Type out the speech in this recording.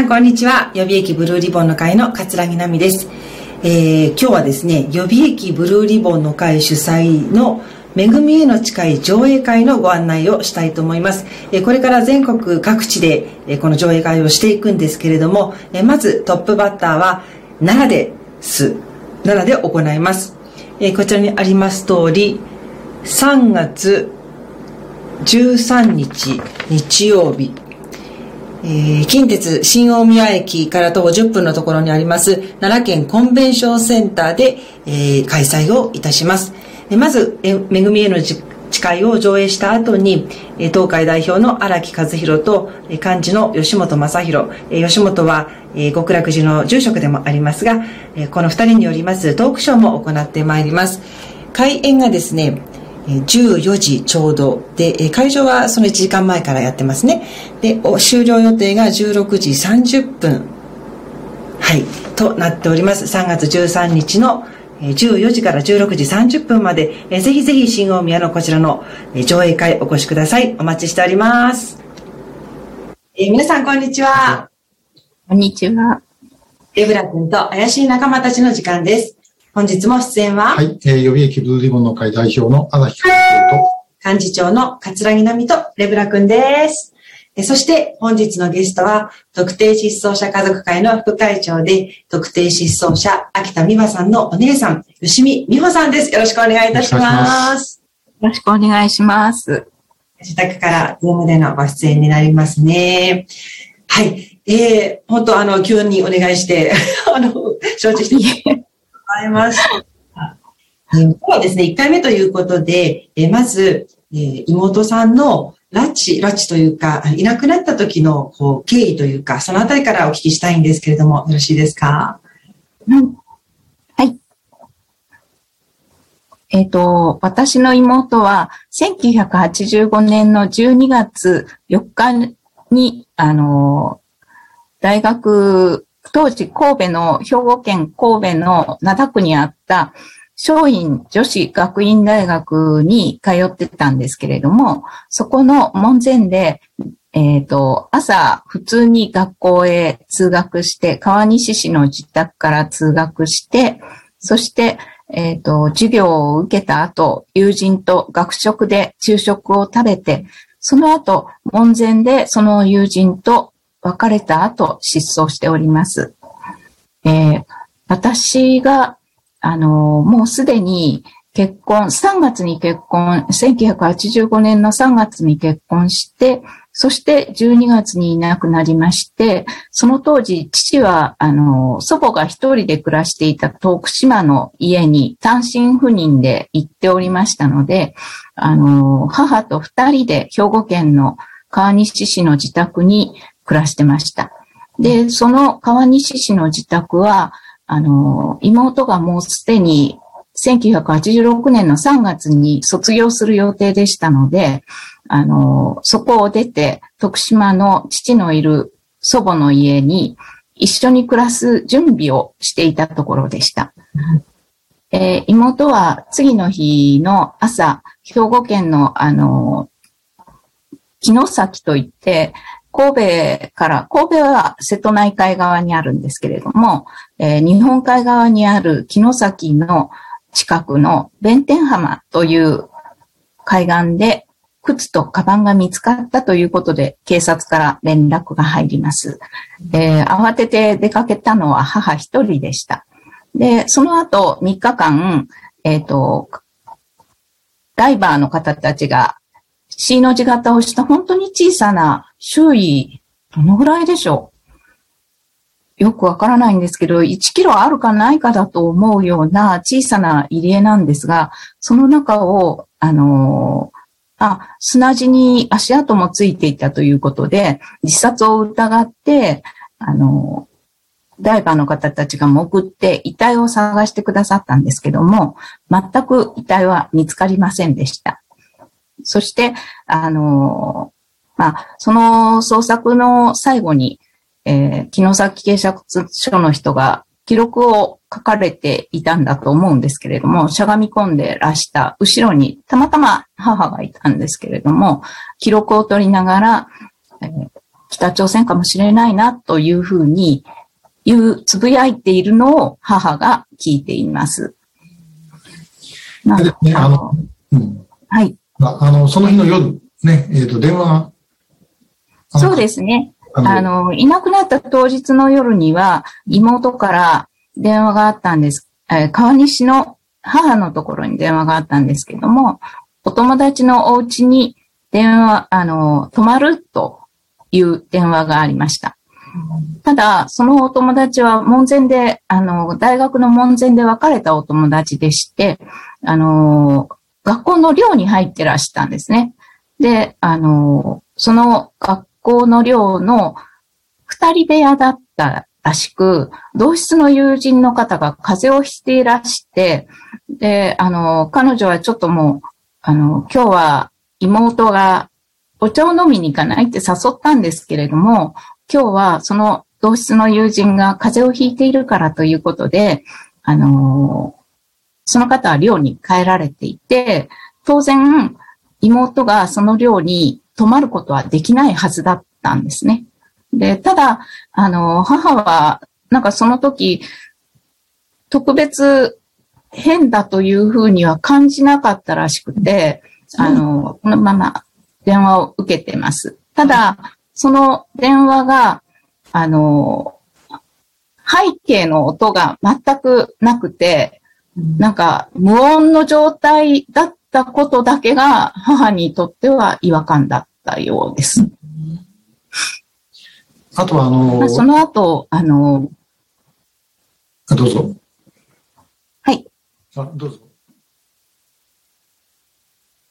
さんこんにちは予備役ブルーリボンの会の桂木奈美です、えー、今日はですね予備役ブルーリボンの会主催の恵みへの誓い上映会のご案内をしたいと思います。これから全国各地でこの上映会をしていくんですけれども、まずトップバッターは奈良です。奈良で行います。こちらにあります通り、3月13日日曜日、えー、近鉄新大宮駅から徒歩10分のところにあります奈良県コンベンションセンターで、えー、開催をいたします。えまず、えめぐみへの誓いを上映した後に、え東海代表の荒木和弘とえ幹事の吉本正弘。え吉本はえ極楽寺の住職でもありますが、えこの二人によりますトークショーも行ってまいります。開演がですね、14時ちょうどで、会場はその1時間前からやってますね。で、終了予定が16時30分。はい、となっております。3月13日の14時から16時30分まで、ぜひぜひ新大宮のこちらの上映会お越しください。お待ちしております。えー、皆さん、こんにちは。こんにちは。エブラ君と怪しい仲間たちの時間です。本日も出演は、はい、えー、予備役ブルーリボンの会代表の荒木君と、幹事長の桂木奈美とレブラ君です。そして本日のゲストは、特定失踪者家族会の副会長で、特定失踪者秋田美和さんのお姉さん、吉見美穂さんです。よろしくお願いいたします。よろしくお願いします。自宅からズームでのご出演になりますね。はい。えー、本当あの、急にお願いして、あの、承知してございます。今日はですね、1回目ということで、えまず、え、妹さんの拉致、拉致というか、いなくなった時のこう経緯というか、そのあたりからお聞きしたいんですけれども、よろしいですか？うん。はい。えっ、ー、と、私の妹は、1985年の12月4日に、あの、大学、当時神戸の、兵庫県神戸の灘区にあった松院女子学院大学に通ってたんですけれども、そこの門前で、えっ、ー、と、朝、普通に学校へ通学して、川西市の自宅から通学して、そして、えっ、ー、と、授業を受けた後、友人と学食で昼食を食べて、その後、門前でその友人と別れた後、失踪しております。えー、私があの、もうすでに結婚、3月に結婚、1985年の3月に結婚して、そして12月にいなくなりまして、その当時、父は、あの、祖母が一人で暮らしていた徳島の家に単身赴任で行っておりましたので、あの、母と二人で兵庫県の川西市の自宅に暮らしてました。で、その川西市の自宅は、あの、妹がもうすでに1986年の3月に卒業する予定でしたので、あの、そこを出て、徳島の父のいる祖母の家に一緒に暮らす準備をしていたところでした。えー、妹は次の日の朝、兵庫県のあの、木崎といって、神戸から、神戸は瀬戸内海側にあるんですけれども、えー、日本海側にある城崎の近くの弁天浜という海岸で靴とカバンが見つかったということで警察から連絡が入ります。えー、慌てて出かけたのは母一人でした。で、その後3日間、えっ、ー、と、ダイバーの方たちが C の字型をした本当に小さな周囲、どのぐらいでしょう？よくわからないんですけど、1キロあるかないかだと思うような小さな入り江なんですが、その中を、あの、あ、砂地に足跡もついていたということで、自殺を疑って、あの、ダイバーの方たちが潜って遺体を探してくださったんですけども、全く遺体は見つかりませんでした。そして、あの、まあ、その捜索の最後に、えー、木崎警察署の人が記録を書かれていたんだと思うんですけれども、しゃがみ込んでらした後ろにたまたま母がいたんですけれども、記録を取りながら、えー、北朝鮮かもしれないなというふうに言う、つぶやいているのを母が聞いています。までね、あの、うん。はい。まあ、あの、その日の夜、ね、えっ、と、電話が。そうですすね。あのあの、いなくなった当日の夜には、妹から電話があったんです。えー川西の母のところに電話があったんですけども、お友達のお家に電話、あの、泊まるという電話がありました。ただ、そのお友達は門前で、あの、大学の門前で別れたお友達でして、あの、学校の寮に入ってらしたんですね。で、あの、その学校の寮の二人部屋だったらしく、同室の友人の方が風邪をひいていらして、で、あの、彼女はちょっともう、あの、今日は妹がお茶を飲みに行かないって誘ったんですけれども、今日はその同室の友人が風邪をひいているからということで、あの、その方は寮に帰られていて、当然、妹がその寮に泊まることはできないはずだったんですね。で、ただ、あの、母は、なんかその時、特別変だというふうには感じなかったらしくて、あの、このまま電話を受けてます。ただ、その電話が、あの、背景の音が全くなくて、なんか無音の状態だったことだけが母にとっては違和感だったようです。あとは、あのまあ、その後、あの、あどうぞ。はい。あ、どうぞ。